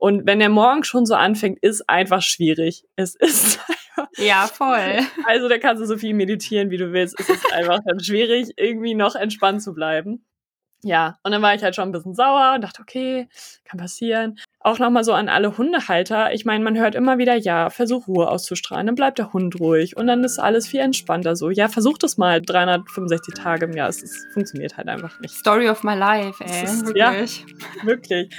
Und wenn der morgen schon so anfängt, ist einfach schwierig. Es ist einfach. Ja, voll. Also da kannst du so viel meditieren, wie du willst. Es ist einfach dann schwierig, irgendwie noch entspannt zu bleiben. Ja, und dann war ich halt schon ein bisschen sauer und dachte, okay, kann passieren. Auch nochmal so an alle Hundehalter. Ich meine, man hört immer wieder, ja, versuch Ruhe auszustrahlen, dann bleibt der Hund ruhig und dann ist alles viel entspannter so. Ja, versuch das mal 365 Tage im Jahr. Es, es funktioniert halt einfach nicht. Story of my life, ey. Ist- wirklich. Ja, wirklich.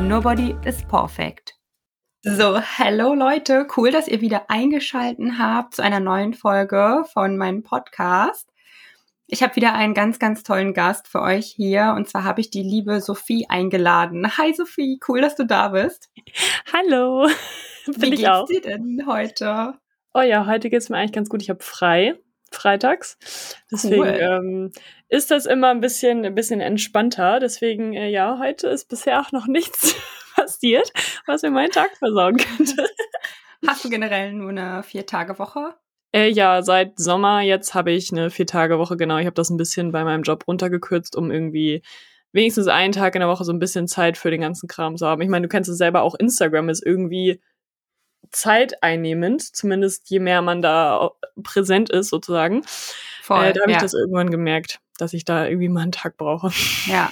nobody is perfect. So, hello Leute, cool, dass ihr wieder eingeschalten habt zu einer neuen Folge von meinem Podcast. Ich habe wieder einen ganz, ganz tollen Gast für euch hier und zwar habe ich die liebe Sophie eingeladen. Hi Sophie, cool, dass du da bist. Hallo. Wie Bin ich geht's auch. dir denn heute? Oh ja, heute geht's mir eigentlich ganz gut. Ich habe frei, freitags. Deswegen Cool. ähm, ist das immer ein bisschen, ein bisschen entspannter. Deswegen, äh, ja, heute ist bisher auch noch nichts passiert, was mir meinen Tag versauen könnte. Hast du generell nur eine Vier-Tage-Woche? Äh, ja, seit Sommer jetzt habe ich eine Vier-Tage-Woche, genau. Ich habe das ein bisschen bei meinem Job runtergekürzt, um irgendwie wenigstens einen Tag in der Woche so ein bisschen Zeit für den ganzen Kram zu haben. Ich meine, du kennst es selber, auch Instagram ist irgendwie zeiteinnehmend, zumindest je mehr man da präsent ist, sozusagen. Voll, äh, da habe ja. ich das irgendwann gemerkt, dass ich da irgendwie mal einen Tag brauche. Ja.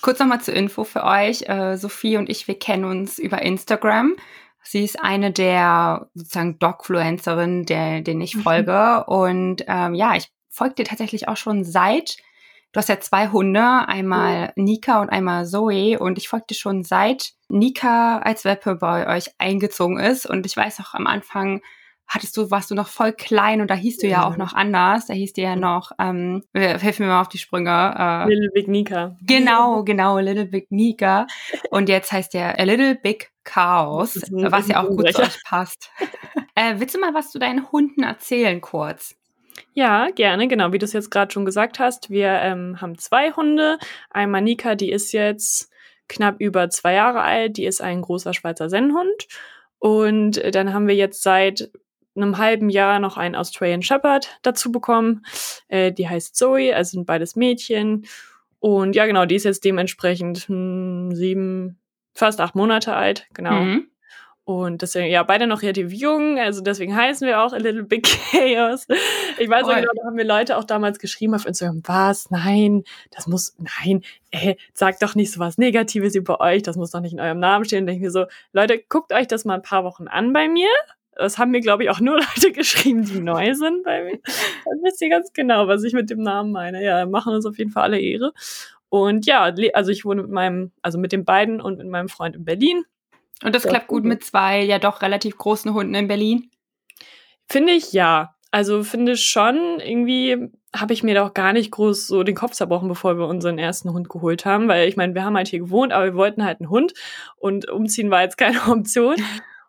Kurz nochmal zur Info für euch. Äh, Sophie und ich, wir kennen uns über Instagram. Sie ist eine der sozusagen Dogfluencerinnen, der, denen ich Mhm. folge. Und ähm, ja, ich folge dir tatsächlich auch schon seit, du hast ja zwei Hunde, einmal Nika und einmal Zoe. Und ich folge dir schon seit Nika als Welpe bei euch eingezogen ist. Und ich weiß auch am Anfang, hattest du, warst du noch voll klein und da hieß du ja Ja. auch noch anders. Da hieß dir ja noch, ähm, hilf mir mal auf die Sprünge. Äh, Little Big Nika. Genau, genau, Little Big Nika. Und jetzt heißt der A Little Big Chaos, was ja auch gut zu euch passt. Äh, willst du mal was zu deinen Hunden erzählen, kurz? Ja, gerne, genau, wie du es jetzt gerade schon gesagt hast. Wir ähm, haben zwei Hunde. Einmal Nika, die ist jetzt knapp über zwei Jahre alt. Die ist ein großer Schweizer Sennhund. Und äh, dann haben wir jetzt seit einem halben Jahr noch einen Australian Shepherd dazu bekommen. Äh, die heißt Zoe, also sind beides Mädchen. Und ja, genau, die ist jetzt dementsprechend hm, sieben, fast acht Monate alt, genau. Mhm. Und deswegen, ja, beide noch relativ jung, also deswegen heißen wir auch A Little Big Chaos. Ich weiß Voll. genau, da haben mir Leute auch damals geschrieben auf Instagram, was? Nein, das muss, nein, ey, sagt doch nicht so was Negatives über euch, das muss doch nicht in eurem Namen stehen. Und denke mir so, Leute, guckt euch das mal ein paar Wochen an bei mir. Das haben mir, glaube ich, auch nur Leute geschrieben, die neu sind bei mir. Dann wisst ihr ganz genau, was ich mit dem Namen meine. Ja, machen uns auf jeden Fall alle Ehre. Und ja, also ich wohne mit meinem, also mit den beiden und mit meinem Freund in Berlin. Und das Ja, klappt gut mit zwei ja doch relativ großen Hunden in Berlin. Finde ich ja. Also finde schon, irgendwie habe ich mir doch gar nicht groß so den Kopf zerbrochen, bevor wir unseren ersten Hund geholt haben. Weil ich meine, wir haben halt hier gewohnt, aber wir wollten halt einen Hund und umziehen war jetzt keine Option.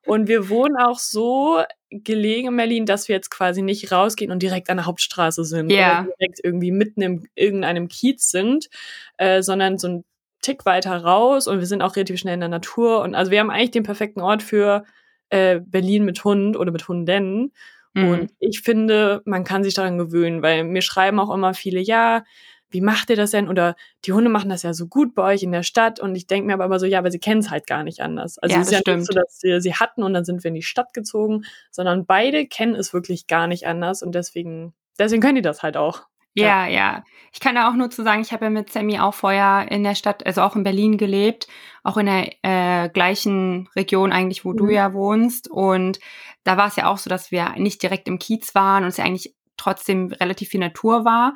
Und wir wohnen auch so gelegen in Berlin, dass wir jetzt quasi nicht rausgehen und direkt an der Hauptstraße sind Ja. oder direkt irgendwie mitten in irgendeinem Kiez sind, äh, sondern so ein Tick weiter raus und wir sind auch relativ schnell in der Natur. Und also wir haben eigentlich den perfekten Ort für äh, Berlin mit Hund oder mit Hunden. Mhm. Und ich finde, man kann sich daran gewöhnen, weil mir schreiben auch immer viele, ja, wie macht ihr das denn? Oder die Hunde machen das ja so gut bei euch in der Stadt. Und ich denke mir aber immer so, ja, aber sie kennen es halt gar nicht anders. Also Ja, es ist ja nicht stimmt. so, dass wir sie hatten und dann sind wir in die Stadt gezogen, sondern beide kennen es wirklich gar nicht anders. Und deswegen, deswegen können die das halt auch. Ja, ja. Ich kann da auch nur zu sagen, ich habe ja mit Sammy auch vorher in der Stadt, also auch in Berlin gelebt, auch in der äh, gleichen Region eigentlich, wo du Mhm. ja wohnst. Und da war es ja auch so, dass wir nicht direkt im Kiez waren und es ja eigentlich trotzdem relativ viel Natur war.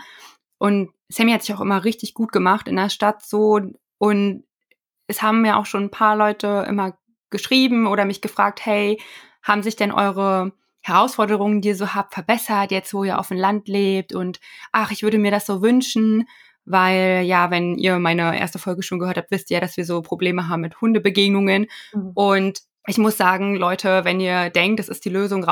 Und Sammy hat sich auch immer richtig gut gemacht in der Stadt so. Und es haben mir auch schon ein paar Leute immer geschrieben oder mich gefragt, hey, haben sich denn eure Herausforderungen, die ihr so habt, verbessert, jetzt wo ihr auf dem Land lebt und ach, ich würde mir das so wünschen, weil ja, wenn ihr meine erste Folge schon gehört habt, wisst ihr, dass wir so Probleme haben mit Hundebegegnungen. Mhm. Und ich muss sagen, Leute, wenn ihr denkt, das ist die Lösung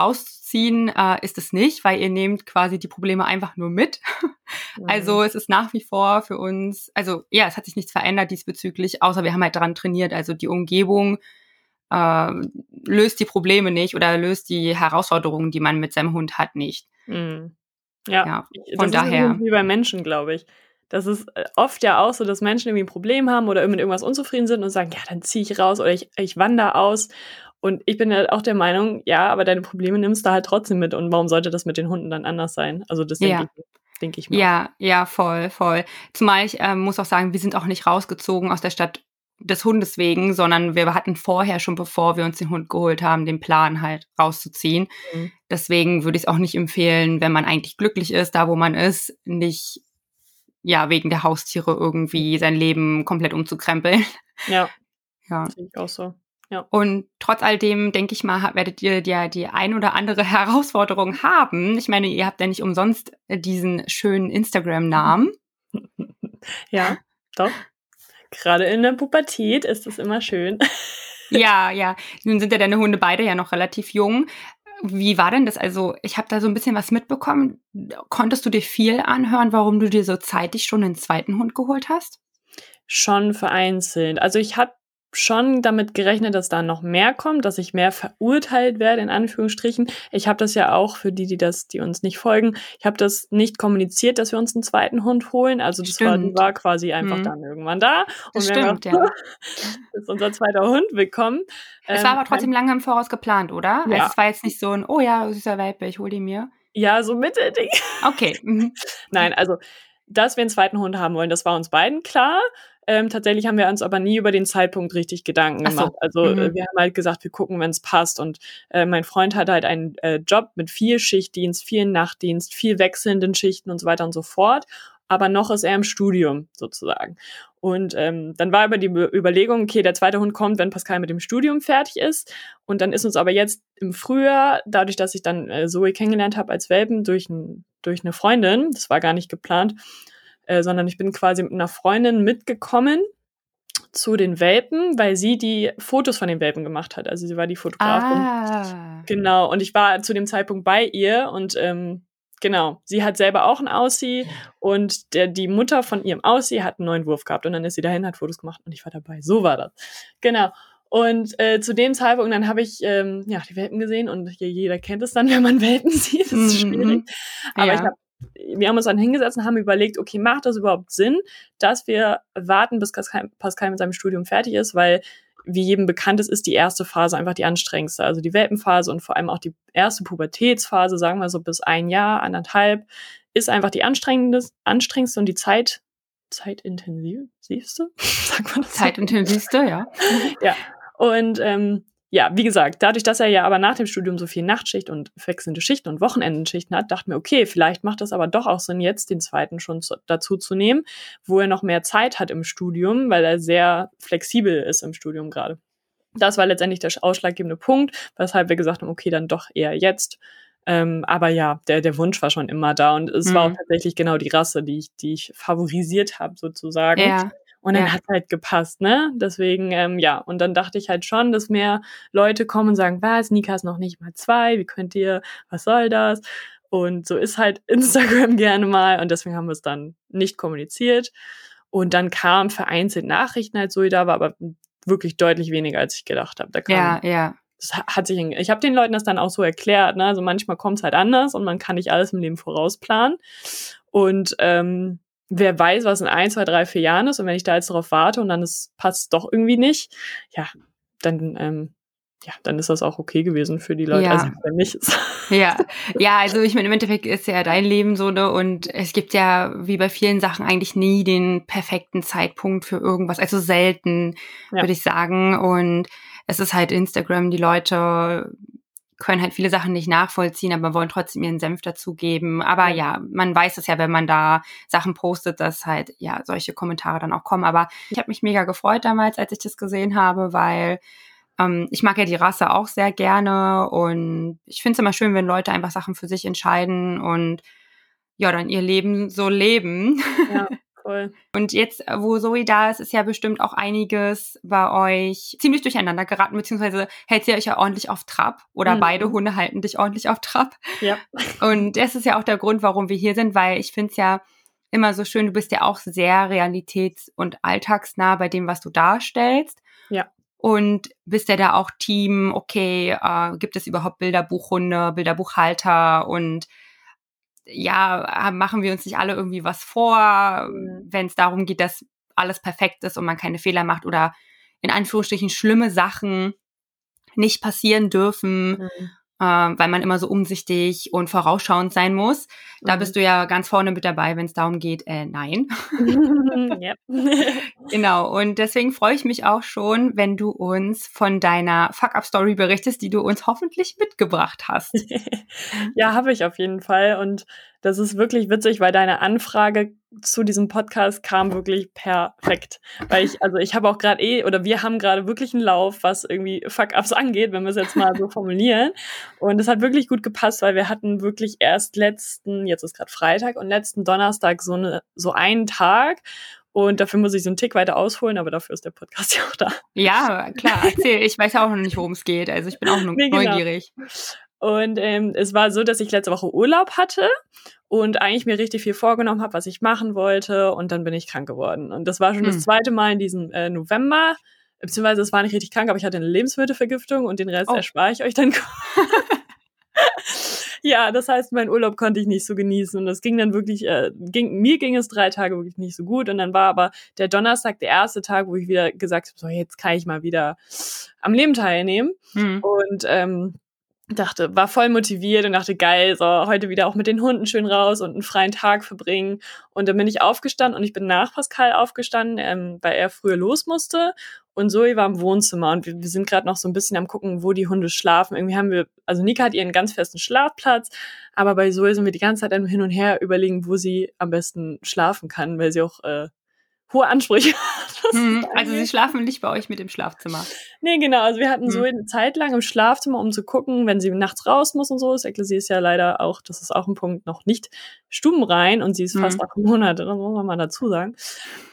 rauszuziehen, äh, ist es nicht, weil ihr nehmt quasi die Probleme einfach nur mit. Mhm. Also es ist nach wie vor für uns, also ja, es hat sich nichts verändert diesbezüglich, außer wir haben halt daran trainiert. Also die Umgebung äh, löst die Probleme nicht oder löst die Herausforderungen, die man mit seinem Hund hat, nicht. Mhm. Ja, ja, von das daher. Ist wie bei Menschen, glaube ich. Das ist äh, oft ja auch so, dass Menschen irgendwie ein Problem haben oder mit irgendwas unzufrieden sind und sagen, ja, dann ziehe ich raus oder ich, ich wandere aus. Und ich bin ja auch der Meinung, ja, aber deine Probleme nimmst du halt trotzdem mit. Und warum sollte das mit den Hunden dann anders sein? Also das denke ja. ich, denk ich mal. Ja, ja, voll, voll. Zumal ich äh, muss auch sagen, wir sind auch nicht rausgezogen aus der Stadt des Hundes wegen, sondern wir hatten vorher schon, bevor wir uns den Hund geholt haben, den Plan halt rauszuziehen. Mhm. Deswegen würde ich es auch nicht empfehlen, wenn man eigentlich glücklich ist, da wo man ist, nicht ja wegen der Haustiere irgendwie sein Leben komplett umzukrempeln. Ja. Ja. Sehe ich auch so. Ja. Und trotz all dem, denke ich mal, werdet ihr ja die ein oder andere Herausforderung haben. Ich meine, ihr habt ja nicht umsonst diesen schönen Instagram-Namen. Ja, doch. Gerade in der Pubertät ist es immer schön. Ja, ja. Nun sind ja deine Hunde beide ja noch relativ jung. Wie war denn das? Also, ich habe da so ein bisschen was mitbekommen. Konntest du dir viel anhören, warum du dir so zeitig schon einen zweiten Hund geholt hast? Schon vereinzelt. Also ich hatte schon damit gerechnet, dass da noch mehr kommt, dass ich mehr verurteilt werde, in Anführungsstrichen. Ich habe das ja auch für die, die das, die uns nicht folgen, ich habe das nicht kommuniziert, dass wir uns einen zweiten Hund holen. Also das war, war quasi einfach mhm. dann irgendwann da. Und das stimmt, ja. ist unser zweiter Hund willkommen. Es war ähm, aber trotzdem lange im Voraus geplant, oder? Ja. Also es war jetzt nicht so ein, oh ja, süßer Welpe, ich hol die mir. Ja, so Mittelding. Okay. Mhm. Nein, also dass wir einen zweiten Hund haben wollen, das war uns beiden klar. Ähm, tatsächlich haben wir uns aber nie über den Zeitpunkt richtig Gedanken gemacht. So. Also mhm. äh, wir haben halt gesagt, wir gucken, wenn es passt. Und äh, mein Freund hat halt einen äh, Job mit viel Schichtdienst, viel Nachtdienst, viel wechselnden Schichten und so weiter und so fort. Aber noch ist er im Studium sozusagen. Und ähm, dann war aber die Überlegung, okay, der zweite Hund kommt, wenn Pascal mit dem Studium fertig ist. Und dann ist uns aber jetzt im Frühjahr, dadurch, dass ich dann äh, Zoe kennengelernt habe als Welpen durch, ein, durch eine Freundin, das war gar nicht geplant, äh, sondern ich bin quasi mit einer Freundin mitgekommen zu den Welpen, weil sie die Fotos von den Welpen gemacht hat. Also sie war die Fotografin. Ah. Genau. Und ich war zu dem Zeitpunkt bei ihr und ähm, genau, sie hat selber auch einen Aussie und der, die Mutter von ihrem Aussie hat einen neuen Wurf gehabt und dann ist sie dahin, hat Fotos gemacht und ich war dabei. So war das. Genau. Und äh, zu dem Zeitpunkt, dann habe ich ähm, ja die Welpen gesehen und jeder kennt es dann, wenn man Welpen sieht. Das ist mhm. schwierig. Aber ja. ich habe wir haben uns dann hingesetzt und haben überlegt, okay, macht das überhaupt Sinn, dass wir warten, bis Pascal mit seinem Studium fertig ist, weil wie jedem bekannt ist, ist die erste Phase einfach die anstrengendste. Also die Welpenphase und vor allem auch die erste Pubertätsphase, sagen wir so bis ein Jahr, anderthalb, ist einfach die anstrengendste, anstrengendste und die Zeit, zeitintensivste, sagt man das? Zeitintensivste, ja. ja. Und ähm, ja, wie gesagt, dadurch, dass er ja aber nach dem Studium so viel Nachtschicht und wechselnde Schichten und Wochenendenschichten hat, dachte mir, okay, vielleicht macht das aber doch auch Sinn, jetzt den zweiten schon zu, dazu zu nehmen, wo er noch mehr Zeit hat im Studium, weil er sehr flexibel ist im Studium gerade. Das war letztendlich der ausschlaggebende Punkt, weshalb wir gesagt haben, okay, dann doch eher jetzt. Ähm, aber ja, der, der Wunsch war schon immer da und es mhm. war auch tatsächlich genau die Rasse, die ich, die ich favorisiert habe, sozusagen. Ja. Und dann ja. hat halt gepasst, ne? Deswegen, ähm, ja. Und dann dachte ich halt schon, dass mehr Leute kommen und sagen, was, Nika ist noch nicht mal zwei, wie könnt ihr, was soll das? Und so ist halt Instagram gerne mal. Und deswegen haben wir es dann nicht kommuniziert. Und dann kam vereinzelt Nachrichten halt so, da war aber wirklich deutlich weniger, als ich gedacht habe. Da kam, ja, ja. Das hat sich, ich habe den Leuten das dann auch so erklärt, ne? Also manchmal kommt es halt anders und man kann nicht alles im Leben vorausplanen. Und ähm, wer weiß, was in ein, zwei, drei, vier Jahren ist. Und wenn ich da jetzt darauf warte und dann ist, passt doch irgendwie nicht, ja, dann, ähm, ja, dann ist das auch okay gewesen für die Leute, ja. also wenn nicht. Ja, ja, also ich meine, im Endeffekt ist ja dein Leben so, ne, und es gibt ja, wie bei vielen Sachen, eigentlich nie den perfekten Zeitpunkt für irgendwas, also selten, ja. würde ich sagen, und es ist halt Instagram, die Leute können halt viele Sachen nicht nachvollziehen, aber wollen trotzdem ihren Senf dazugeben. Aber ja, man weiß es ja, wenn man da Sachen postet, dass halt ja solche Kommentare dann auch kommen. Aber ich habe mich mega gefreut damals, als ich das gesehen habe, weil ähm, ich mag ja die Rasse auch sehr gerne und ich finde es immer schön, wenn Leute einfach Sachen für sich entscheiden und ja, dann ihr Leben so leben. Ja. cool. Und jetzt, wo Zoe da ist, ist ja bestimmt auch einiges bei euch ziemlich durcheinander geraten, beziehungsweise hält sie euch ja ordentlich auf Trab oder mhm. beide Hunde halten dich ordentlich auf Trab. Ja. Und das ist ja auch der Grund, warum wir hier sind, weil ich finde es ja immer so schön, du bist ja auch sehr realitäts- und alltagsnah bei dem, was du darstellst. Ja. Und bist ja da auch Team, okay, äh, gibt es überhaupt Bilderbuchhunde, Bilderbuchhalter und ja, machen wir uns nicht alle irgendwie was vor, mhm. wenn es darum geht, dass alles perfekt ist und man keine Fehler macht oder in Anführungsstrichen schlimme Sachen nicht passieren dürfen, mhm. Äh, weil man immer so umsichtig und vorausschauend sein muss. Da mhm. bist du ja ganz vorne mit dabei, wenn es darum geht, äh, nein. genau, und deswegen freue ich mich auch schon, wenn du uns von deiner Fuck-Up-Story berichtest, die du uns hoffentlich mitgebracht hast. ja, habe ich auf jeden Fall. Und das ist wirklich witzig, weil deine Anfrage zu diesem Podcast kam wirklich perfekt. Weil ich, also ich habe auch gerade eh, oder wir haben gerade wirklich einen Lauf, was irgendwie Fuck-Ups angeht, wenn wir es jetzt mal so formulieren. Und es hat wirklich gut gepasst, weil wir hatten wirklich erst letzten, jetzt ist gerade Freitag und letzten Donnerstag so, eine, so einen Tag, und dafür muss ich so einen Tick weiter ausholen, aber dafür ist der Podcast ja auch da. Ja, klar, erzähl. Ich weiß auch noch nicht, worum es geht. Also ich bin auch nur nee, genau. neugierig. Und ähm, es war so, dass ich letzte Woche Urlaub hatte und eigentlich mir richtig viel vorgenommen habe, was ich machen wollte. Und dann bin ich krank geworden. Und das war schon hm. das zweite Mal in diesem äh, November. Beziehungsweise es war nicht richtig krank, aber ich hatte eine Lebensmittelvergiftung und den Rest oh. erspare ich euch dann. ja, das heißt, mein Urlaub konnte ich nicht so genießen und das ging dann wirklich, äh, ging, mir ging es drei Tage wirklich nicht so gut und dann war aber der Donnerstag der erste Tag, wo ich wieder gesagt habe, so jetzt kann ich mal wieder am Leben teilnehmen mhm. und ähm, dachte, war voll motiviert und dachte, geil, so heute wieder auch mit den Hunden schön raus und einen freien Tag verbringen. Und dann bin ich aufgestanden und ich bin nach Pascal aufgestanden, ähm, weil er früher los musste. Und Zoe war im Wohnzimmer und wir, wir sind gerade noch so ein bisschen am gucken, wo die Hunde schlafen. Irgendwie haben wir, also Nika hat ihren ganz festen Schlafplatz, aber bei Zoe sind wir die ganze Zeit hin und her überlegen, wo sie am besten schlafen kann, weil sie auch äh, hohe Ansprüche. Hm, also sie schlafen nicht bei euch mit im Schlafzimmer. Nee, genau. Also wir hatten hm. so eine Zeit lang im Schlafzimmer, um zu gucken, wenn sie nachts raus muss und so. Das sie ist ja leider auch, das ist auch ein Punkt, noch nicht stubenrein und sie ist hm. fast acht Monate, das muss man mal dazu sagen.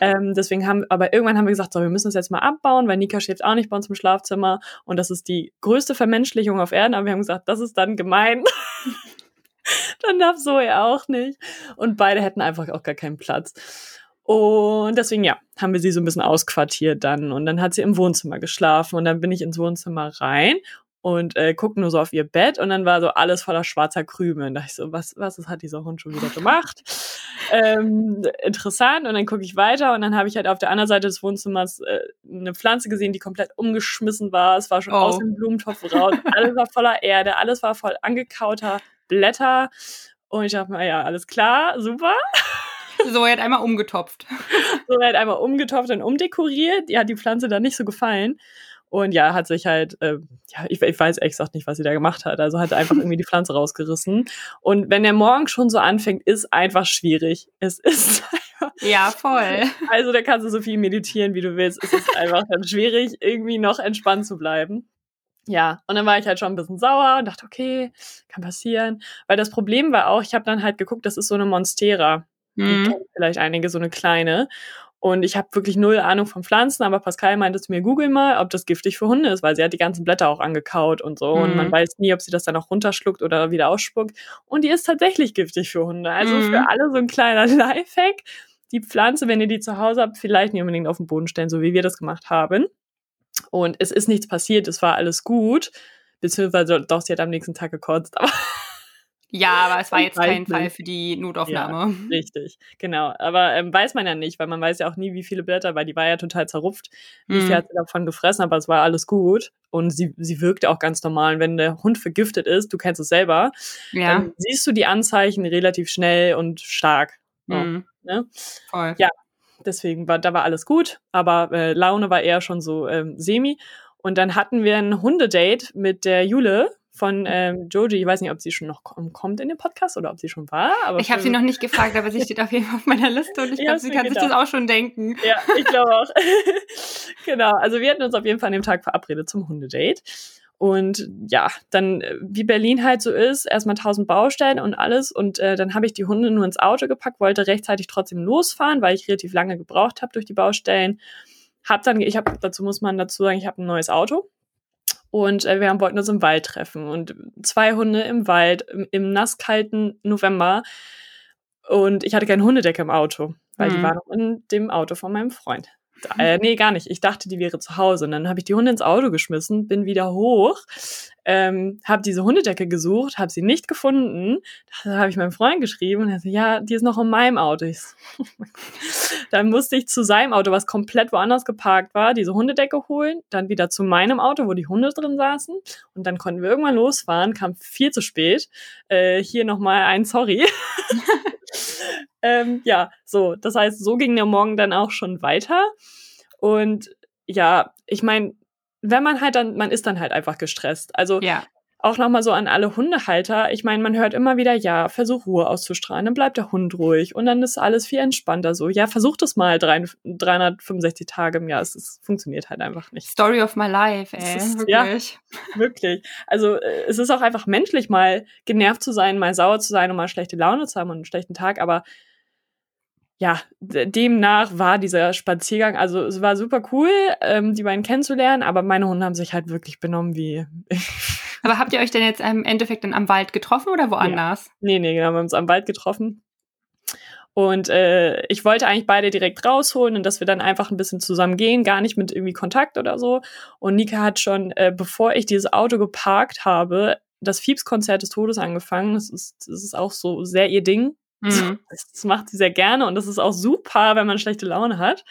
Ähm, deswegen haben, aber irgendwann haben wir gesagt, so, wir müssen das jetzt mal abbauen, weil Nika schläft auch nicht bei uns im Schlafzimmer und das ist die größte Vermenschlichung auf Erden, aber wir haben gesagt, das ist dann gemein. dann darf Zoe auch nicht. Und beide hätten einfach auch gar keinen Platz. Und deswegen, ja, haben wir sie so ein bisschen ausquartiert dann. Und dann hat sie im Wohnzimmer geschlafen. Und dann bin ich ins Wohnzimmer rein und äh, guck nur so auf ihr Bett und dann war so alles voller schwarzer Krümel. Und dachte ich so, was, was hat dieser Hund schon wieder gemacht? ähm, interessant. Und dann gucke ich weiter und dann habe ich halt auf der anderen Seite des Wohnzimmers äh, eine Pflanze gesehen, die komplett umgeschmissen war. Es war schon oh. aus dem Blumentopf raus. Alles war voller Erde, alles war voll angekauter Blätter. Und ich dachte mir, ja, alles klar, super. So, er hat einmal umgetopft. So, er hat einmal umgetopft und umdekoriert. Hat die Pflanze dann nicht so gefallen. Und ja, hat sich halt, äh, ja, ich, ich weiß echt nicht, was sie da gemacht hat. Also hat einfach irgendwie die Pflanze rausgerissen. Und wenn der morgen schon so anfängt, ist einfach schwierig. Es ist einfach. Ja, voll. Also da kannst du so viel meditieren, wie du willst. Es ist einfach dann schwierig, irgendwie noch entspannt zu bleiben. Ja, und dann war ich halt schon ein bisschen sauer und dachte, okay, kann passieren. Weil das Problem war auch, ich habe dann halt geguckt, das ist so eine Monstera. Mhm. vielleicht einige so eine kleine. Und ich habe wirklich null Ahnung von Pflanzen, aber Pascal meinte zu mir, google mal, ob das giftig für Hunde ist, weil sie hat die ganzen Blätter auch angekaut und so. Mhm. Und man mhm. weiß nie, ob sie das dann auch runterschluckt oder wieder ausspuckt. Und die ist tatsächlich giftig für Hunde. Also mhm. für alle so ein kleiner Lifehack. Die Pflanze, wenn ihr die zu Hause habt, vielleicht nicht unbedingt auf den Boden stellen, so wie wir das gemacht haben. Und es ist nichts passiert, es war alles gut. Beziehungsweise doch, sie hat am nächsten Tag gekotzt, aber ja, aber es war jetzt kein Fall für die Notaufnahme. Ja, richtig, genau. Aber ähm, weiß man ja nicht, weil man weiß ja auch nie, wie viele Blätter, weil die war ja total zerrupft. Wie viel mhm. hat sie davon gefressen, aber es war alles gut. Und sie, sie wirkte auch ganz normal. Und wenn der Hund vergiftet ist, du kennst es selber, ja. dann siehst du die Anzeichen relativ schnell und stark. So, mhm. ne? Voll. Ja, deswegen war, da war alles gut, aber äh, Laune war eher schon so ähm, semi. Und dann hatten wir ein Hundedate mit der Jule, von ähm, Joji. Ich weiß nicht, ob sie schon noch kommt in den Podcast oder ob sie schon war. Aber ich habe sie noch nicht gefragt, aber sie steht auf jeden Fall auf meiner Liste und ich glaube, sie kann gedacht. sich das auch schon denken. Ja, ich glaube auch. genau, also wir hatten uns auf jeden Fall an dem Tag verabredet zum Hundedate. Und ja, dann, äh, wie Berlin halt so ist, erstmal tausend Baustellen und alles. Und äh, dann habe ich die Hunde nur ins Auto gepackt, wollte rechtzeitig trotzdem losfahren, weil ich relativ lange gebraucht habe durch die Baustellen. Hab dann, ich habe, dazu muss man dazu sagen, ich habe ein neues Auto. Und äh, wir haben, wollten uns im Wald treffen. Und zwei Hunde im Wald, im, im nasskalten November. Und ich hatte keine Hundedecke im Auto, weil mhm. die war noch in dem Auto von meinem Freund. Äh, nee, gar nicht. Ich dachte, die wäre zu Hause. Und dann habe ich die Hunde ins Auto geschmissen, bin wieder hoch, ähm, habe diese Hundedecke gesucht, habe sie nicht gefunden. Da habe ich meinem Freund geschrieben und er so, ja, die ist noch in meinem Auto. So, dann musste ich zu seinem Auto, was komplett woanders geparkt war, diese Hundedecke holen, dann wieder zu meinem Auto, wo die Hunde drin saßen. Und dann konnten wir irgendwann losfahren, kam viel zu spät. Äh, hier nochmal ein Sorry. ähm, ja, so, das heißt, so ging der Morgen dann auch schon weiter. Und ja, ich meine, wenn man halt dann, man ist dann halt einfach gestresst. Also ja. Auch nochmal so an alle Hundehalter. Ich meine, man hört immer wieder, ja, versuch Ruhe auszustrahlen, dann bleibt der Hund ruhig und dann ist alles viel entspannter so. Ja, versuch das mal 365 Tage im Jahr. Es, es funktioniert halt einfach nicht. Story of my life, ey. Ist, wirklich. Ja, wirklich. Also äh, es ist auch einfach menschlich, mal genervt zu sein, mal sauer zu sein und mal schlechte Laune zu haben und einen schlechten Tag, aber ja, demnach war dieser Spaziergang, also es war super cool, ähm, die beiden kennenzulernen, aber meine Hunde haben sich halt wirklich benommen wie. Aber habt ihr euch denn jetzt im Endeffekt dann am Wald getroffen oder woanders? Ja. Nee, nee, genau, wir haben uns am Wald getroffen. Und äh, ich wollte eigentlich beide direkt rausholen und dass wir dann einfach ein bisschen zusammen gehen, gar nicht mit irgendwie Kontakt oder so. Und Nika hat schon, äh, bevor ich dieses Auto geparkt habe, das Fiebs-Konzert des Todes angefangen. Das ist, das ist auch so sehr ihr Ding. Mhm. Das macht sie sehr gerne und das ist auch super, wenn man schlechte Laune hat.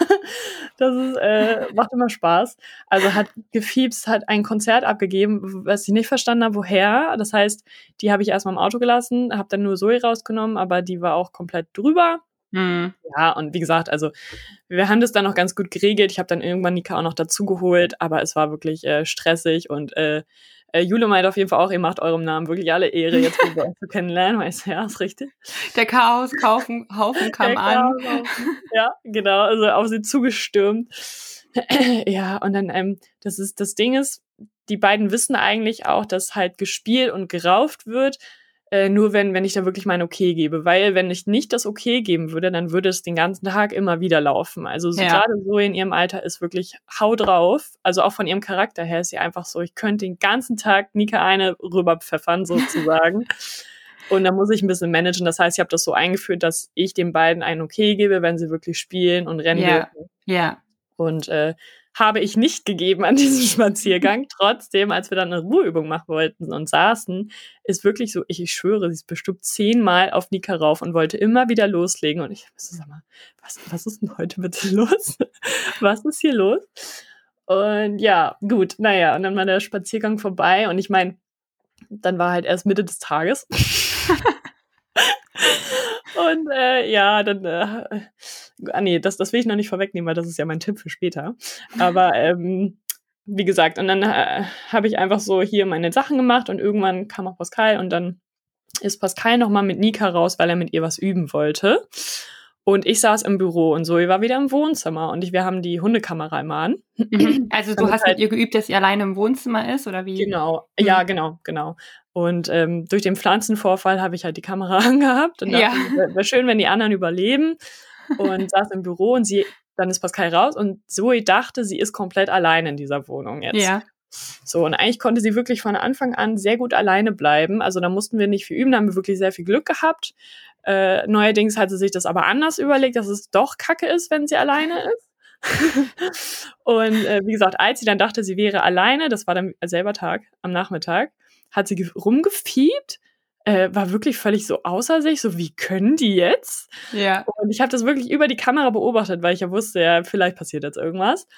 das ist, äh, macht immer Spaß. Also hat Gefiebs hat ein Konzert abgegeben, was ich nicht verstanden habe, woher. Das heißt, die habe ich erstmal im Auto gelassen, habe dann nur Zoe rausgenommen, aber die war auch komplett drüber. Mhm. Ja, und wie gesagt, also wir haben das dann noch ganz gut geregelt. Ich habe dann irgendwann Nika auch noch dazu geholt, aber es war wirklich äh, stressig und äh, äh, Jule meint auf jeden Fall auch, ihr macht eurem Namen wirklich alle Ehre, jetzt wo wir uns so kennenlernen. Weißt du, ja, ist richtig. Der Chaos Haufen kam an. Ja, genau, also auf sie zugestürmt. ja, und dann, ähm, das ist, das Ding ist, die beiden wissen eigentlich auch, dass halt gespielt und gerauft wird, äh, nur wenn, wenn ich da wirklich mein Okay gebe. Weil wenn ich nicht das Okay geben würde, dann würde es den ganzen Tag immer wieder laufen. Also so, ja. gerade so in ihrem Alter ist wirklich hau drauf. Also auch von ihrem Charakter her ist sie einfach so, ich könnte den ganzen Tag Nika eine rüberpfeffern sozusagen. Und da muss ich ein bisschen managen. Das heißt, ich habe das so eingeführt, dass ich den beiden ein Okay gebe, wenn sie wirklich spielen und rennen. Ja. Ja. Und äh, habe ich nicht gegeben an diesem Spaziergang. Trotzdem, als wir dann eine Ruheübung machen wollten und saßen, ist wirklich so, ich, ich schwöre, sie ist bestimmt zehnmal auf Nika rauf und wollte immer wieder loslegen. Und ich so, sag mal, was, was ist denn heute bitte los? was ist hier los? Und ja, gut, naja, und dann war der Spaziergang vorbei und ich meine, dann war halt erst Mitte des Tages. Und äh, ja, dann, äh, ah nee, das, das will ich noch nicht vorwegnehmen, weil das ist ja mein Tipp für später. Aber ähm, wie gesagt, und dann äh, habe ich einfach so hier meine Sachen gemacht und irgendwann kam auch Pascal und dann ist Pascal nochmal mit Nika raus, weil er mit ihr was üben wollte. Und ich saß im Büro und Zoe war wieder im Wohnzimmer und ich, wir haben die Hundekamera immer an. Mhm. Also du hast halt, mit ihr geübt, dass sie alleine im Wohnzimmer ist oder wie? Genau, mhm. ja, genau, genau. Und ähm, durch den Pflanzenvorfall habe ich halt die Kamera angehabt und dachte, ja. wäre wär schön, wenn die anderen überleben. Und saß im Büro und sie, dann ist Pascal raus und Zoe dachte, sie ist komplett allein in dieser Wohnung jetzt. Ja. So, und eigentlich konnte sie wirklich von Anfang an sehr gut alleine bleiben. Also da mussten wir nicht viel üben, da haben wir wirklich sehr viel Glück gehabt. Äh, neuerdings hat sie sich das aber anders überlegt, dass es doch kacke ist, wenn sie alleine ist. und äh, wie gesagt, als sie dann dachte, sie wäre alleine, das war dann selber Tag, am Nachmittag, hat sie rumgefiebt, äh, war wirklich völlig so außer sich, so wie können die jetzt? Ja. Und ich habe das wirklich über die Kamera beobachtet, weil ich ja wusste, ja, vielleicht passiert jetzt irgendwas.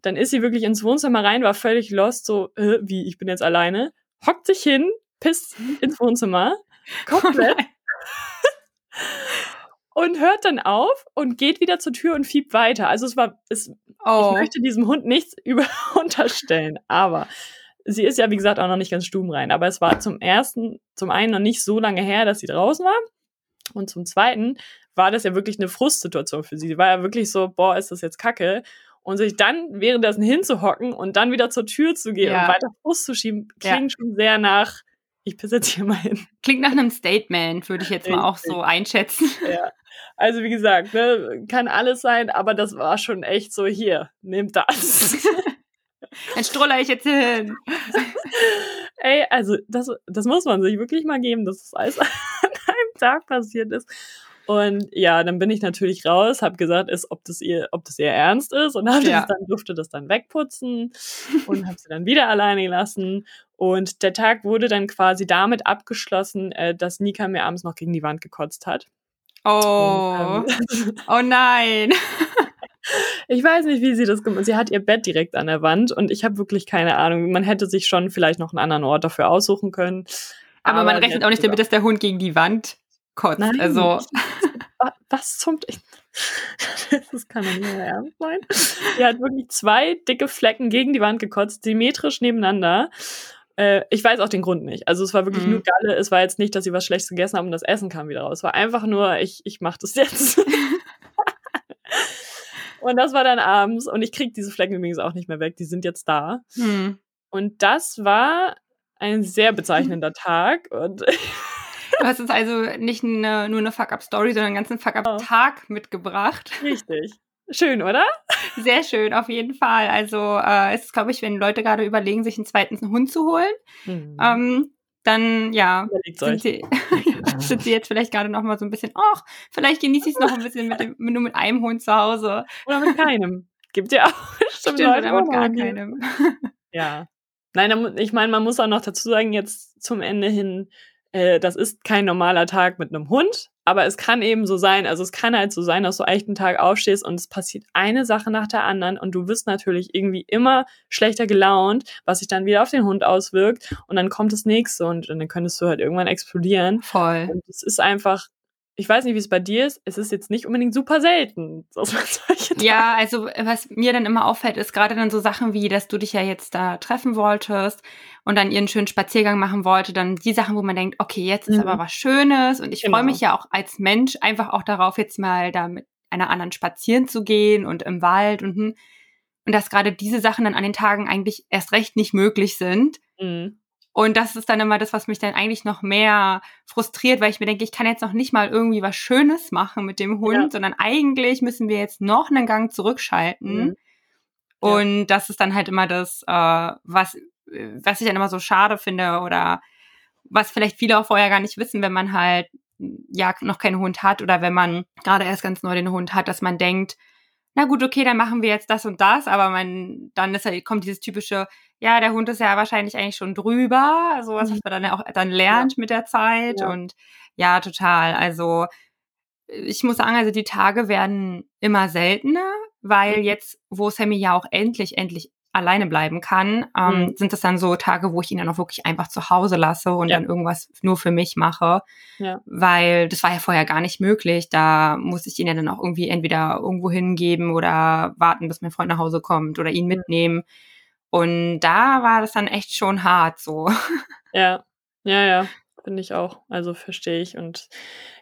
Dann ist sie wirklich ins Wohnzimmer rein, war völlig lost, so äh, wie, ich bin jetzt alleine, hockt sich hin, pisst ins Wohnzimmer, komplett. Oh und hört dann auf und geht wieder zur Tür und fiebt weiter. Also es war, es, oh. ich möchte diesem Hund nichts über unterstellen, aber sie ist ja, wie gesagt, auch noch nicht ganz stubenrein. Aber es war zum ersten, zum einen noch nicht so lange her, dass sie draußen war. Und zum zweiten war das ja wirklich eine Frustsituation für sie. Sie war ja wirklich so, boah, ist das jetzt kacke. und sich dann währenddessen hinzuhocken und dann wieder zur Tür zu gehen Ja. und weiter Fuß zu schieben, klingt schon sehr nach, ich pisse jetzt hier mal hin. Klingt nach einem Statement, würde ich jetzt mal auch so einschätzen. Ja. Also wie gesagt, ne, kann alles sein, aber das war schon echt so, hier, nehmt das. Dann stroller ich jetzt hin. Ey, also das, das muss man sich wirklich mal geben, dass das alles an einem Tag passiert ist. Und ja, dann bin ich natürlich raus, habe gesagt, ist, ob das ihr, ob das ihr ernst ist und hab Ja. das dann durfte das dann wegputzen und habe sie dann wieder alleine gelassen. Und der Tag wurde dann quasi damit abgeschlossen, äh, dass Nika mir abends noch gegen die Wand gekotzt hat. Oh, Und, ähm, oh nein. Ich weiß nicht, wie sie das gemacht hat. Sie hat ihr Bett direkt an der Wand und ich habe wirklich keine Ahnung. Man hätte sich schon vielleicht noch einen anderen Ort dafür aussuchen können. Aber, man sie rechnet auch nicht damit, dass der Hund gegen die Wand kotzt. Nein, also, Wa- Was zum... Das kann doch nicht mehr ernst sein. Sie hat wirklich zwei dicke Flecken gegen die Wand gekotzt, symmetrisch nebeneinander. Äh, ich weiß auch den Grund nicht. Also es war wirklich Mhm. nur Galle. Es war jetzt nicht, dass sie was Schlechtes gegessen haben und das Essen kam wieder raus. Es war einfach nur, ich, ich mach das jetzt. und das war dann abends. Und ich krieg diese Flecken übrigens auch nicht mehr weg. Die sind jetzt da. hm. Und das war ein sehr bezeichnender Tag. Und du hast uns also nicht eine, nur eine Fuck-Up-Story, sondern einen ganzen Fuck-Up-Tag mitgebracht. richtig. Schön, oder? Sehr schön, auf jeden Fall. Also äh, es ist, glaube ich, wenn Leute gerade überlegen, sich einen zweiten Hund zu holen, Mhm. ähm, dann ja, Überlegt's sind euch. sie, sind sie jetzt vielleicht gerade noch mal so ein bisschen, ach, vielleicht genieße ich es noch ein bisschen mit dem, nur mit einem Hund zu Hause. Oder mit keinem. Gibt ja auch bestimmt Stimmt, Leute, mit gar keinem. Ja. Nein, ich meine, man muss auch noch dazu sagen, jetzt zum Ende hin, äh, das ist kein normaler Tag mit einem Hund, aber es kann eben so sein, also es kann halt so sein, dass du echt einen Tag aufstehst und es passiert eine Sache nach der anderen und du wirst natürlich irgendwie immer schlechter gelaunt, was sich dann wieder auf den Hund auswirkt und dann kommt das nächste und dann könntest du halt irgendwann explodieren. Voll. Und es ist einfach, ich weiß nicht, wie es bei dir ist, es ist jetzt nicht unbedingt super selten, dass man solche Ja, also was mir dann immer auffällt, ist gerade dann so Sachen wie, dass du dich ja jetzt da treffen wolltest und dann ihren schönen Spaziergang machen wollte, dann die Sachen, wo man denkt, okay, jetzt ist Mhm. aber was Schönes und ich Genau. freue mich ja auch als Mensch einfach auch darauf, jetzt mal da mit einer anderen spazieren zu gehen und im Wald und hm. und dass gerade diese Sachen dann an den Tagen eigentlich erst recht nicht möglich sind. Mhm. Und das ist dann immer das, was mich dann eigentlich noch mehr frustriert, weil ich mir denke, ich kann jetzt noch nicht mal irgendwie was Schönes machen mit dem Hund, Ja. sondern eigentlich müssen wir jetzt noch einen Gang zurückschalten. Mhm. Ja. Und das ist dann halt immer das, äh, was, was ich dann immer so schade finde oder was vielleicht viele auch vorher gar nicht wissen, wenn man halt ja noch keinen Hund hat oder wenn man gerade erst ganz neu den Hund hat, dass man denkt, na gut, okay, dann machen wir jetzt das und das, aber man, dann ist halt, kommt dieses typische, ja, der Hund ist ja wahrscheinlich eigentlich schon drüber, sowas, was Mhm. man dann ja auch dann lernt mit der Zeit Ja. und ja, total. Also ich muss sagen, also die Tage werden immer seltener, weil Mhm. jetzt, wo Sammy ja auch endlich, endlich alleine bleiben kann, ähm, Mhm. sind das dann so Tage, wo ich ihn dann auch wirklich einfach zu Hause lasse und Ja. dann irgendwas nur für mich mache. Ja. Weil das war ja vorher gar nicht möglich. Da muss ich ihn ja dann auch irgendwie entweder irgendwo hingeben oder warten, bis mein Freund nach Hause kommt oder ihn Mhm. Und da war das dann echt schon hart so. Ja, ja, ja, finde ich auch. Also verstehe ich. Und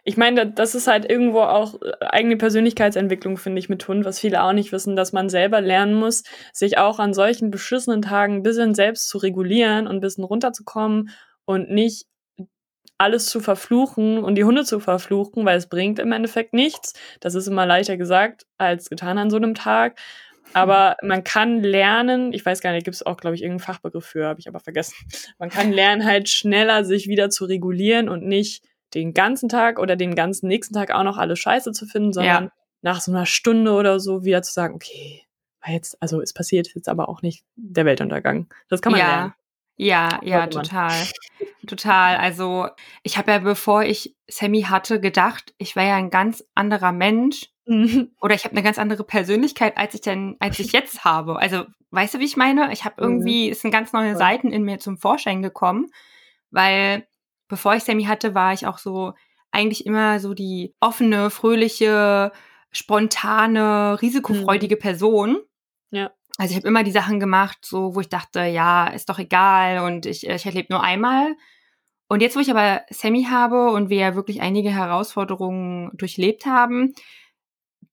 ich meine, da- das ist halt irgendwo auch äh, eigene Persönlichkeitsentwicklung, finde ich, mit Hund, was viele auch nicht wissen, dass man selber lernen muss, sich auch an solchen beschissenen Tagen ein bisschen selbst zu regulieren und ein bisschen runterzukommen und nicht alles zu verfluchen und die Hunde zu verfluchen, weil es bringt im Endeffekt nichts. Das ist immer leichter gesagt als getan an so einem Tag. Aber man kann lernen, ich weiß gar nicht, gibt es auch, glaube ich, irgendeinen Fachbegriff für, habe ich aber vergessen. Man kann lernen, halt schneller sich wieder zu regulieren und nicht den ganzen Tag oder den ganzen nächsten Tag auch noch alles scheiße zu finden, sondern Ja. nach so einer Stunde oder so wieder zu sagen, okay, war jetzt, also es passiert jetzt aber auch nicht der Weltuntergang. Das kann man ja. lernen. Ja, ja, total. Total. Also, ich habe ja, bevor ich Sammy hatte, gedacht, ich wäre ja ein ganz anderer Mensch oder ich habe eine ganz andere Persönlichkeit, als ich denn, als ich jetzt habe. Also, weißt du, wie ich meine? Ich habe Mhm. irgendwie, es sind ganz neue. Seiten in mir zum Vorschein gekommen, weil bevor ich Sammy hatte, war ich auch so eigentlich immer so die offene, fröhliche, spontane, risikofreudige Person. Ja. Also ich habe immer die Sachen gemacht, so wo ich dachte, ja, ist doch egal und ich, ich lebe nur einmal. Und jetzt, wo ich aber Sammy habe und wir ja wirklich einige Herausforderungen durchlebt haben,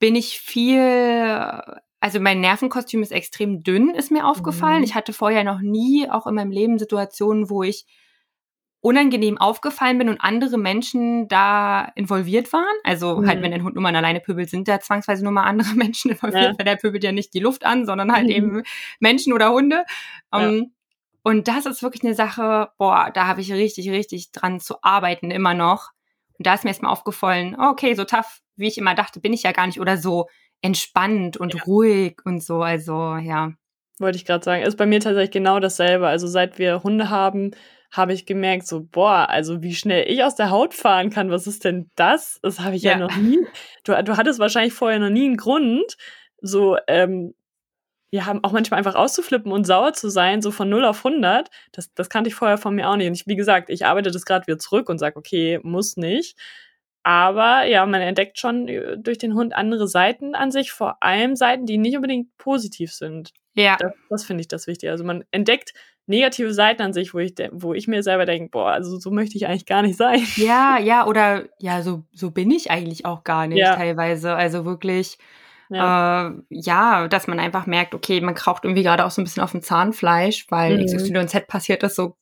bin ich viel also mein Nervenkostüm ist extrem dünn, ist mir aufgefallen. Mhm. Ich hatte vorher noch nie, auch in meinem Leben, Situationen, wo ich unangenehm aufgefallen bin und andere Menschen da involviert waren. Also mhm. halt, wenn ein Hund nur mal alleine pöbelt, sind da zwangsweise nur mal andere Menschen involviert, ja. weil der pöbelt ja nicht die Luft an, sondern halt mhm. eben Menschen oder Hunde. Um, ja. Ähm, und das ist wirklich eine Sache, boah, da habe ich richtig, richtig dran zu arbeiten, immer noch. Und da ist mir erstmal aufgefallen, okay, so tough, wie ich immer dachte, bin ich ja gar nicht oder so entspannt und ja. ruhig und so. Also, ja. Wollte ich gerade sagen, ist bei mir tatsächlich genau dasselbe. Also seit wir Hunde haben, habe ich gemerkt, so, boah, also wie schnell ich aus der Haut fahren kann, was ist denn das? Das habe ich ja. ja, noch nie. Du, du hattest wahrscheinlich vorher noch nie einen Grund, so, ähm, ja, auch manchmal einfach auszuflippen und sauer zu sein, so von 0 auf 100. Das, das kannte ich vorher von mir auch nicht. Und ich, wie gesagt, ich arbeite das gerade wieder zurück und sage, okay, muss nicht. Aber ja, man entdeckt schon äh, durch den Hund andere Seiten an sich, vor allem Seiten, die nicht unbedingt positiv sind. Ja. Das, das finde ich das Wichtige. Also man entdeckt negative Seiten an sich, wo ich, wo ich mir selber denke, boah, also so möchte ich eigentlich gar nicht sein. Ja, ja, oder ja, so, so bin ich eigentlich auch gar nicht ja. teilweise. Also wirklich, ja. Äh, ja, dass man einfach merkt, okay, man kraucht irgendwie gerade auch so ein bisschen auf dem Zahnfleisch, weil mhm. XYZ passiert ist so,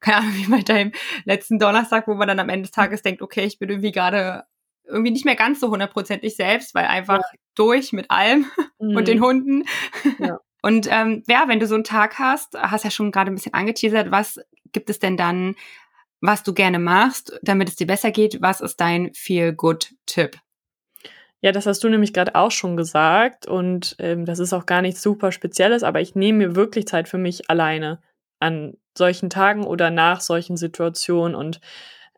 keine Ahnung, wie bei deinem letzten Donnerstag, wo man dann am Ende des Tages denkt, okay, ich bin irgendwie gerade irgendwie nicht mehr ganz so hundertprozentig selbst, weil einfach ja. durch mit allem mhm. und den Hunden. Ja. Und ähm, ja, wenn du so einen Tag hast, hast ja schon gerade ein bisschen angeteasert, was gibt es denn dann, was du gerne machst, damit es dir besser geht? Was ist dein Feel-Good-Tipp? Ja, das hast du nämlich gerade auch schon gesagt und ähm, das ist auch gar nichts super Spezielles, aber ich nehme mir wirklich Zeit für mich alleine an solchen Tagen oder nach solchen Situationen und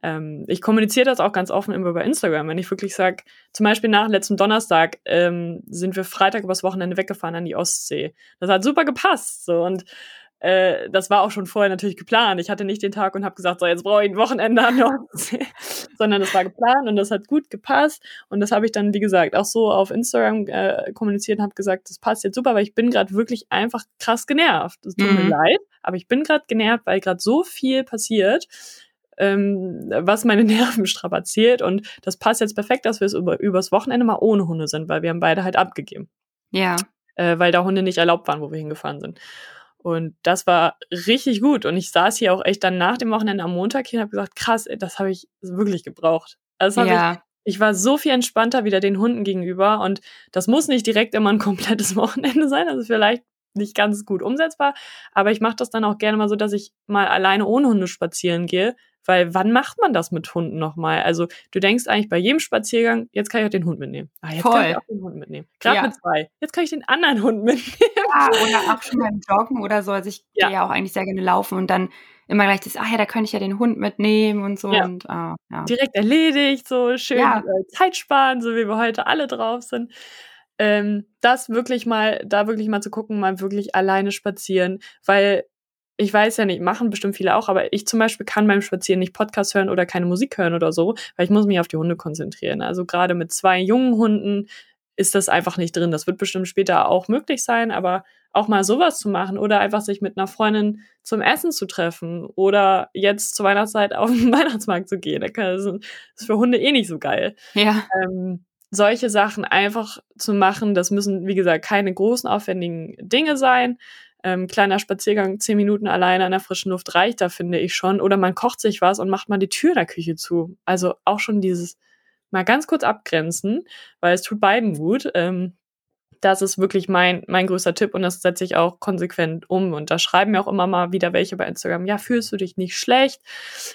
ähm, ich kommuniziere das auch ganz offen immer bei Instagram, wenn ich wirklich sage, zum Beispiel nach letztem Donnerstag ähm, sind wir Freitag übers Wochenende weggefahren an die Ostsee. Das hat super gepasst so und äh, das war auch schon vorher natürlich geplant. Ich hatte nicht den Tag und habe gesagt, so jetzt brauche ich ein Wochenende an der Ostsee, sondern das war geplant und das hat gut gepasst und das habe ich dann, wie gesagt, auch so auf Instagram äh, kommuniziert und habe gesagt, das passt jetzt super, weil ich bin gerade wirklich einfach krass genervt. Es tut mhm. mir leid, aber ich bin gerade genervt, weil gerade so viel passiert ähm, was meine Nerven strapaziert. Und das passt jetzt perfekt, dass wir es über, übers Wochenende mal ohne Hunde sind, weil wir haben beide halt abgegeben. Ja. Äh, weil da Hunde nicht erlaubt waren, wo wir hingefahren sind. Und das war richtig gut. Und ich saß hier auch echt dann nach dem Wochenende am Montag hier und habe gesagt, krass, das habe ich wirklich gebraucht. Also ja. ich, ich war so viel entspannter wieder den Hunden gegenüber. Und das muss nicht direkt immer ein komplettes Wochenende sein. Also vielleicht nicht ganz gut umsetzbar. Aber ich mache das dann auch gerne mal so, dass ich mal alleine ohne Hunde spazieren gehe, weil wann macht man das mit Hunden nochmal? Also du denkst eigentlich bei jedem Spaziergang, jetzt kann ich auch den Hund mitnehmen. Ah, jetzt Voll. kann ich auch den Hund mitnehmen. Gerade ja. mit zwei. Jetzt kann ich den anderen Hund mitnehmen. Ja, oder auch schon beim Joggen oder so. Also ich ja. gehe ja auch eigentlich sehr gerne laufen und dann immer gleich das, ach ja, da könnte ich ja den Hund mitnehmen und so. Ja. Und, ah, ja. Direkt erledigt, so schön ja. Äh, Zeit sparen, so wie wir heute alle drauf sind. Ähm, das wirklich mal, da wirklich mal zu gucken, mal wirklich alleine spazieren, weil ich weiß ja nicht, machen bestimmt viele auch, aber ich zum Beispiel kann beim Spazieren nicht Podcast hören oder keine Musik hören oder so, weil ich muss mich auf die Hunde konzentrieren. Also gerade mit zwei jungen Hunden ist das einfach nicht drin. Das wird bestimmt später auch möglich sein, aber auch mal sowas zu machen oder einfach sich mit einer Freundin zum Essen zu treffen oder jetzt zur Weihnachtszeit auf den Weihnachtsmarkt zu gehen. Das ist für Hunde eh nicht so geil. Ja. Ähm, solche Sachen einfach zu machen, das müssen, wie gesagt, keine großen, aufwendigen Dinge sein ähm, kleiner Spaziergang, zehn Minuten alleine an der frischen Luft reicht da, finde ich schon. Oder man kocht sich was und macht mal die Tür der Küche zu. Also auch schon dieses mal ganz kurz abgrenzen, weil es tut beiden gut. Ähm, das ist wirklich mein, mein größter Tipp und das setze ich auch konsequent um. Und da schreiben mir auch immer mal wieder welche bei Instagram, ja, fühlst du dich nicht schlecht,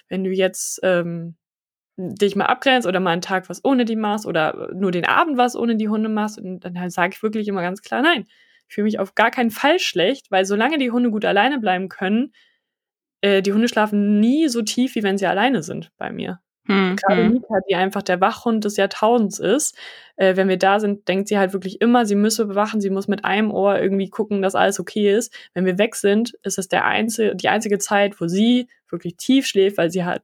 wenn du jetzt ähm, dich mal abgrenzt oder mal einen Tag was ohne die machst oder nur den Abend was ohne die Hunde machst. Und dann sage ich wirklich immer ganz klar, nein, ich fühle mich auf gar keinen Fall schlecht, weil solange die Hunde gut alleine bleiben können, äh, die Hunde schlafen nie so tief, wie wenn sie alleine sind bei mir. Hm, Gerade hm. Mika, die einfach der Wachhund des Jahrtausends ist, äh, wenn wir da sind, denkt sie halt wirklich immer, sie müsse bewachen, sie muss mit einem Ohr irgendwie gucken, dass alles okay ist. Wenn wir weg sind, ist es der einzige, die einzige Zeit, wo sie wirklich tief schläft, weil sie halt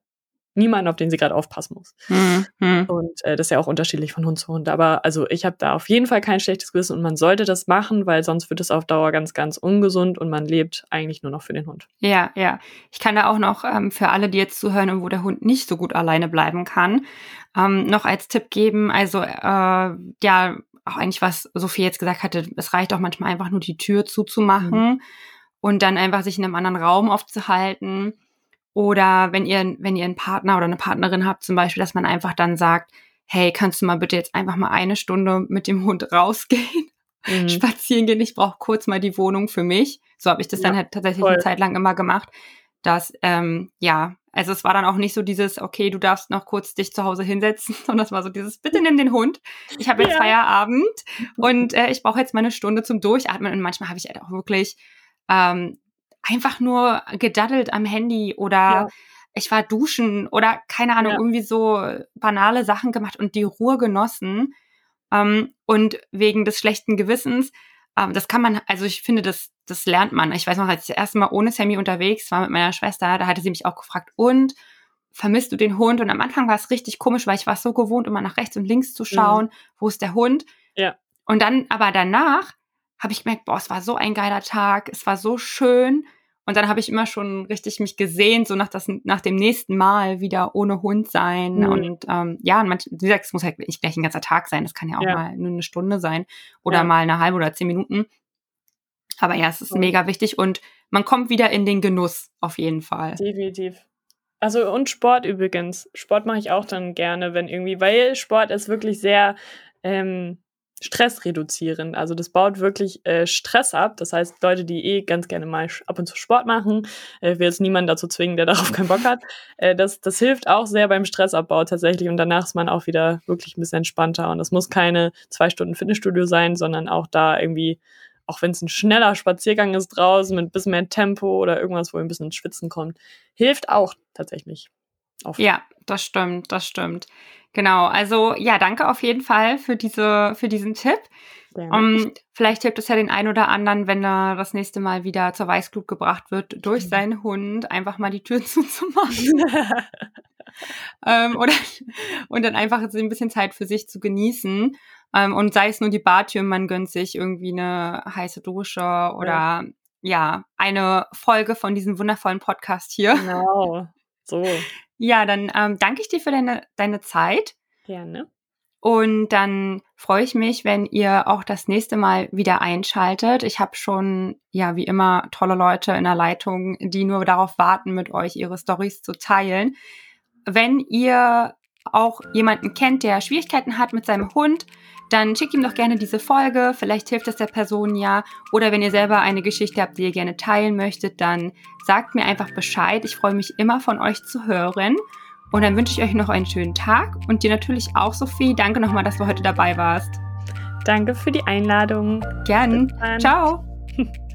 niemanden, auf den sie gerade aufpassen muss. Mhm. Und äh, das ist ja auch unterschiedlich von Hund zu Hund. Aber also ich habe da auf jeden Fall kein schlechtes Gewissen und man sollte das machen, weil sonst wird es auf Dauer ganz, ganz ungesund und man lebt eigentlich nur noch für den Hund. Ja, ja. Ich kann da auch noch ähm, für alle, die jetzt zuhören und wo der Hund nicht so gut alleine bleiben kann, ähm, noch als Tipp geben. Also äh, ja, auch eigentlich was Sophie jetzt gesagt hatte, es reicht auch manchmal einfach nur die Tür zuzumachen mhm. und dann einfach sich in einem anderen Raum aufzuhalten oder wenn ihr, wenn ihr einen Partner oder eine Partnerin habt, zum Beispiel, dass man einfach dann sagt, hey, kannst du mal bitte jetzt einfach mal eine Stunde mit dem Hund rausgehen, mhm. spazieren gehen, ich brauche kurz mal die Wohnung für mich. So habe ich das ja, dann halt tatsächlich voll. eine Zeit lang immer gemacht. Dass, ähm, ja, also es war dann auch nicht so dieses, okay, du darfst noch kurz dich zu Hause hinsetzen, sondern es war so dieses, bitte nimm den Hund. Ich habe jetzt ja. Feierabend und äh, ich brauche jetzt mal eine Stunde zum Durchatmen. Und manchmal habe ich halt auch wirklich ähm, einfach nur gedaddelt am Handy oder ja. ich war duschen oder keine Ahnung, ja. irgendwie so banale Sachen gemacht und die Ruhe genossen. Ähm, und wegen des schlechten Gewissens, ähm, das kann man, also ich finde, das, das lernt man. Ich weiß noch, als ich das erste Mal ohne Sammy unterwegs war mit meiner Schwester, da hatte sie mich auch gefragt, und vermisst du den Hund? Und am Anfang war es richtig komisch, weil ich war so gewohnt, immer nach rechts und links zu schauen, mhm. wo ist der Hund? Ja. Und dann, aber danach habe ich gemerkt, boah, es war so ein geiler Tag, es war so schön. Und dann habe ich immer schon richtig mich gesehen, so nach, das, nach dem nächsten Mal wieder ohne Hund sein. Mhm. Und ähm, ja, und manch, wie gesagt, es muss halt nicht gleich ein ganzer Tag sein, das kann ja auch ja. mal nur eine Stunde sein oder ja. mal eine halbe oder zehn Minuten. Aber ja, es ist mhm. mega wichtig und man kommt wieder in den Genuss auf jeden Fall. Definitiv. Also und Sport übrigens. Sport mache ich auch dann gerne, wenn irgendwie, weil Sport ist wirklich sehr ähm, Stress reduzieren. Also das baut wirklich äh, Stress ab. Das heißt, Leute, die eh ganz gerne mal ab und zu Sport machen, äh, will jetzt niemanden dazu zwingen, der darauf keinen Bock hat. Äh, das, das hilft auch sehr beim Stressabbau tatsächlich. Und danach ist man auch wieder wirklich ein bisschen entspannter. Und das muss keine zwei Stunden Fitnessstudio sein, sondern auch da irgendwie, auch wenn es ein schneller Spaziergang ist draußen mit ein bisschen mehr Tempo oder irgendwas, wo ein bisschen ins Schwitzen kommt, hilft auch tatsächlich. Oft. Ja, das stimmt, das stimmt. Genau, also ja, danke auf jeden Fall für diese, für diesen Tipp. Um, ähm, vielleicht hilft es ja den einen oder anderen, wenn er das nächste Mal wieder zur Weißglut gebracht wird, durch mhm. seinen Hund einfach mal die Tür zuzumachen. ähm, oder, und dann einfach ein bisschen Zeit für sich zu genießen. Ähm, und sei es nur die Bartür, man gönnt sich irgendwie eine heiße Dusche oder ja. ja, eine Folge von diesem wundervollen Podcast hier. Genau. So. Ja, dann ähm, danke ich dir für deine, deine Zeit. Gerne. Und dann freue ich mich, wenn ihr auch das nächste Mal wieder einschaltet. Ich habe schon, ja, wie immer, tolle Leute in der Leitung, die nur darauf warten, mit euch ihre Stories zu teilen. Wenn ihr auch jemanden kennt, der Schwierigkeiten hat mit seinem Hund, dann schickt ihm doch gerne diese Folge. Vielleicht hilft es der Person ja. Oder wenn ihr selber eine Geschichte habt, die ihr gerne teilen möchtet, dann sagt mir einfach Bescheid. Ich freue mich immer von euch zu hören. Und dann wünsche ich euch noch einen schönen Tag und dir natürlich auch, Sophie. Danke nochmal, dass du heute dabei warst. Danke für die Einladung. Gern. Ciao.